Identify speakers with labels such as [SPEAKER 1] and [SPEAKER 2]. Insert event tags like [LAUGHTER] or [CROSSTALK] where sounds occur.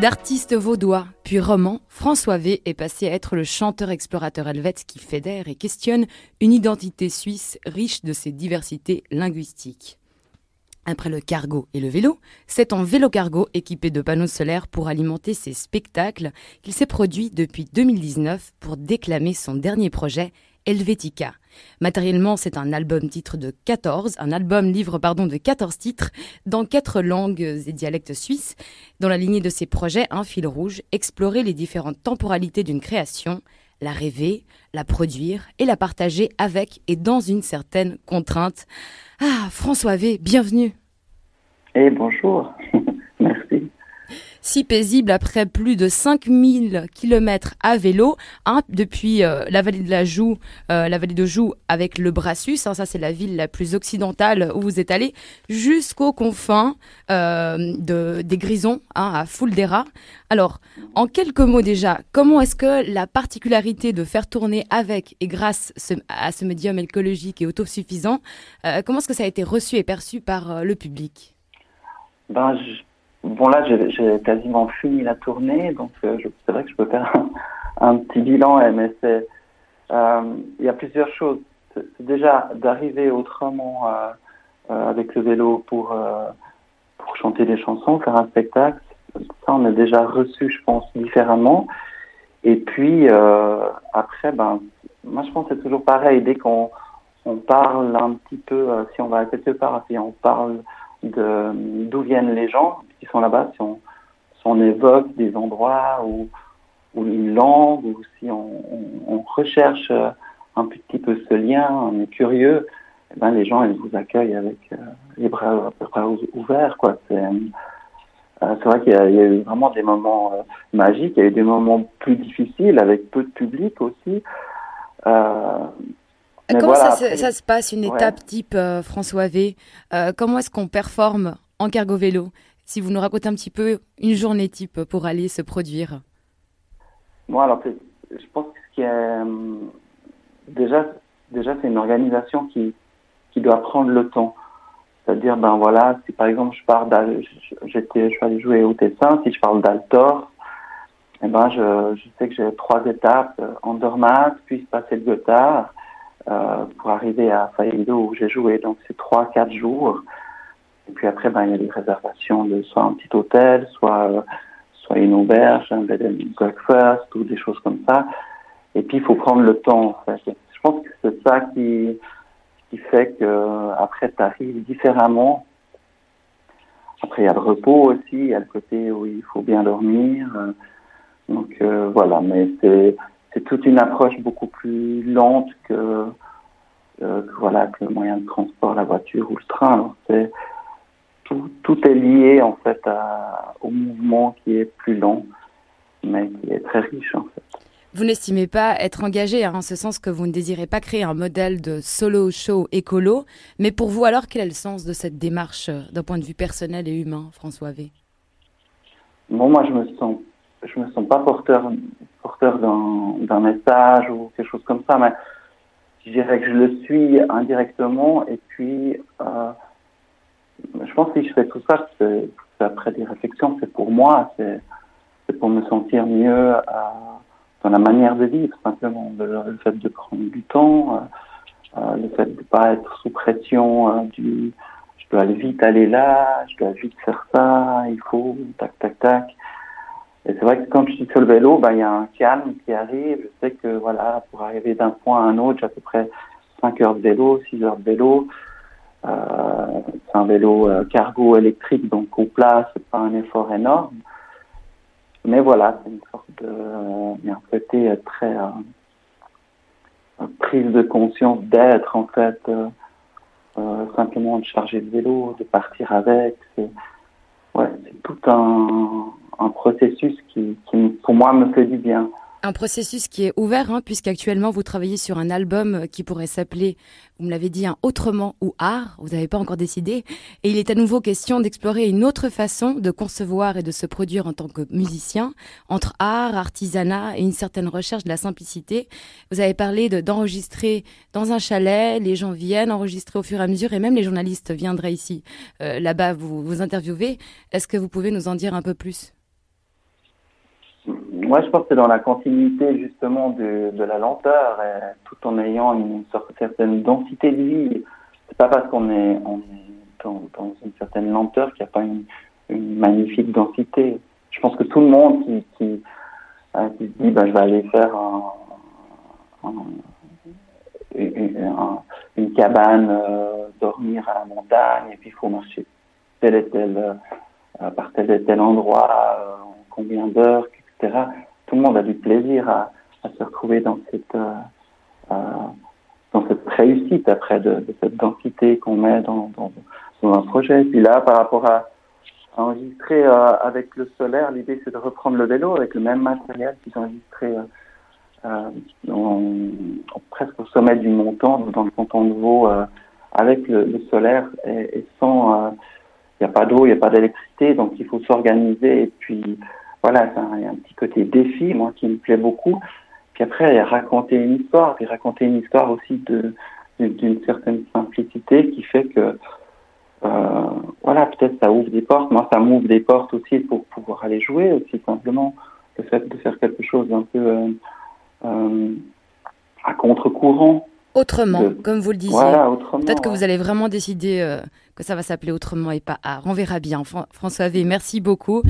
[SPEAKER 1] D'artiste vaudois, puis roman, François V est passé à être le chanteur explorateur helvète qui fédère et questionne une identité suisse riche de ses diversités linguistiques. Après le cargo et le vélo, c'est en vélo-cargo équipé de panneaux solaires pour alimenter ses spectacles qu'il s'est produit depuis 2019 pour déclamer son dernier projet, Helvetica. Matériellement, c'est un album titre de 14, un album livre pardon de 14 titres dans quatre langues et dialectes suisses. Dans la lignée de ses projets, un fil rouge, explorer les différentes temporalités d'une création, la rêver, la produire et la partager avec et dans une certaine contrainte. Ah, François V, bienvenue.
[SPEAKER 2] Et eh, bonjour. [LAUGHS]
[SPEAKER 1] si paisible après plus de 5000 km à vélo, hein, depuis euh, la vallée de la Joux, euh, la vallée de Joux avec le Brassus, hein, ça c'est la ville la plus occidentale où vous êtes allé, jusqu'aux confins euh, de, des Grisons, hein, à Fuldera. Alors, en quelques mots déjà, comment est-ce que la particularité de faire tourner avec et grâce à ce médium écologique et autosuffisant, comment est-ce que ça a été reçu et perçu par le public?
[SPEAKER 2] Ben, Bon, là, j'ai quasiment fini la tournée, donc euh, c'est vrai que je peux faire un, petit bilan, eh, mais c'est euh, il y a plusieurs choses. Déjà d'arriver autrement euh, euh, avec le vélo pour pour chanter des chansons, faire un spectacle. Ça, on a déjà reçu, je pense, différemment. Et puis après, ben, moi, je pense que c'est toujours pareil. Dès qu'on on parle un petit peu, si on va quelque part, si on parle de d'où viennent les gens, qui sont là-bas, si on, on, évoque des endroits ou, une langue, ou si on, on, recherche euh, un petit peu ce lien, on est curieux, eh ben, les gens ils vous accueillent avec euh, les bras, bras, ouverts. quoi. C'est euh, vrai qu'il y, a eu vraiment des moments magiques, il y a eu des moments plus difficiles avec peu de public aussi.
[SPEAKER 1] Comment ça, ça, se passe, une étape type François V? Comment est-ce qu'on performe en cargo vélo? Si vous nous racontez un petit peu une journée type pour aller se produire.
[SPEAKER 2] Moi, alors, je pense que ce qui est, euh, déjà, déjà c'est une organisation qui, qui doit prendre le temps. C'est-à-dire, ben voilà, si par exemple je pars j'étais, je suis allé jouer au Tessin, si je parle d'Altor, eh ben je, sais que j'ai trois étapes, euh, Andermatt, puis passer le Gothard, euh, pour arriver à Fayedo où j'ai joué. Donc c'est trois, quatre jours. Et puis après, ben, il y a des réservations de soit un petit hôtel, soit, euh, soit une auberge, un bed and breakfast ou des choses comme ça. Et puis, il faut prendre le temps, en fait. Je pense que c'est ça qui, qui fait que après, tu arrives différemment. Après, il y a le repos aussi, il y a le côté où il faut bien dormir. Donc, euh, voilà. Mais c'est, c'est toute une approche beaucoup plus lente que, euh, que, voilà, que le moyen de transport, la voiture ou le train. C'est, tout, est lié en fait au mouvement qui est plus long, mais qui est très riche en fait.
[SPEAKER 1] Vous n'estimez pas être engagé hein, en ce sens que vous ne désirez pas créer un modèle de solo show écolo, mais pour vous alors quel est le sens de cette démarche euh, d'un point de vue personnel et humain, François V?
[SPEAKER 2] Bon, moi je me sens, je me sens pas porteur, porteur d'un message ou quelque chose comme ça, mais je dirais que je le suis indirectement. Et puis euh, je pense que si je fais tout ça, après des réflexions, c'est pour moi, c'est pour me sentir mieux dans la manière de vivre, simplement. Le, fait de prendre du temps, euh, euh, le fait de ne pas être sous pression euh, du je dois vite aller là, je dois vite faire ça, il faut, tac, tac, tac. Et c'est vrai que quand je suis sur le vélo, ben, il y a un calme qui arrive. Je sais que, voilà, pour arriver d'un point à un autre, j'ai à peu près 5 heures de vélo, 6 heures de vélo. Euh, c'est un vélo euh, cargo électrique, donc au plat, c'est pas un effort énorme. Mais voilà, c'est une sorte de, il un côté très euh, prise de conscience d'être en fait simplement de charger le vélo, de partir avec. C'est tout un, processus qui, pour moi, me fait du bien.
[SPEAKER 1] Un processus qui est ouvert, hein, puisqu'actuellement vous travaillez sur un album qui pourrait s'appeler, vous me l'avez dit, un autrement ou art, vous n'avez pas encore décidé, et il est à nouveau question d'explorer une autre façon de concevoir et de se produire en tant que musicien, entre art, artisanat et une certaine recherche de la simplicité. Vous avez parlé d'enregistrer dans un chalet, les gens viennent enregistrer au fur et à mesure, et même les journalistes viendraient ici, euh, là-bas, vous, vous interviewer. Est-ce que vous pouvez nous en dire un peu plus?
[SPEAKER 2] Moi, je pense que c'est dans la continuité justement de, de la lenteur, tout en ayant une certaine densité de vie. C'est pas parce qu'on est, dans, une certaine lenteur qu'il n'y a pas une, magnifique densité. Je pense que tout le monde qui, qui, euh, se dit, bah, je vais aller faire un, un, une, cabane, euh, dormir à la montagne, et puis il faut marcher tel et tel, euh, par tel et tel endroit, euh, combien d'heures, tout le monde a du plaisir à, se retrouver dans cette, euh, euh, dans cette réussite après de, cette densité qu'on met dans, un projet. Puis là, par rapport à, enregistrer euh, avec le solaire, l'idée c'est de reprendre le vélo avec le même matériel qu'ils enregistré presque au sommet du montant, dans le canton de Vaud, avec le, solaire et, sans, il n'y a pas d'eau, il n'y a pas d'électricité, donc il faut s'organiser et puis voilà, il y a un petit côté défi, moi, qui me plaît beaucoup. Puis après, il y a raconter une histoire, puis raconter une histoire aussi de d'une certaine simplicité qui fait que euh, voilà, peut-être ça ouvre des portes. Moi, ça m'ouvre des portes aussi pour pouvoir aller jouer aussi simplement. Le fait de faire quelque chose d'un peu euh, euh, à contre-courant.
[SPEAKER 1] Autrement, comme vous le disiez. Voilà, autrement. Peut-être que vous allez vraiment décider que ça va s'appeler autrement et pas art. On verra bien. François V, merci beaucoup.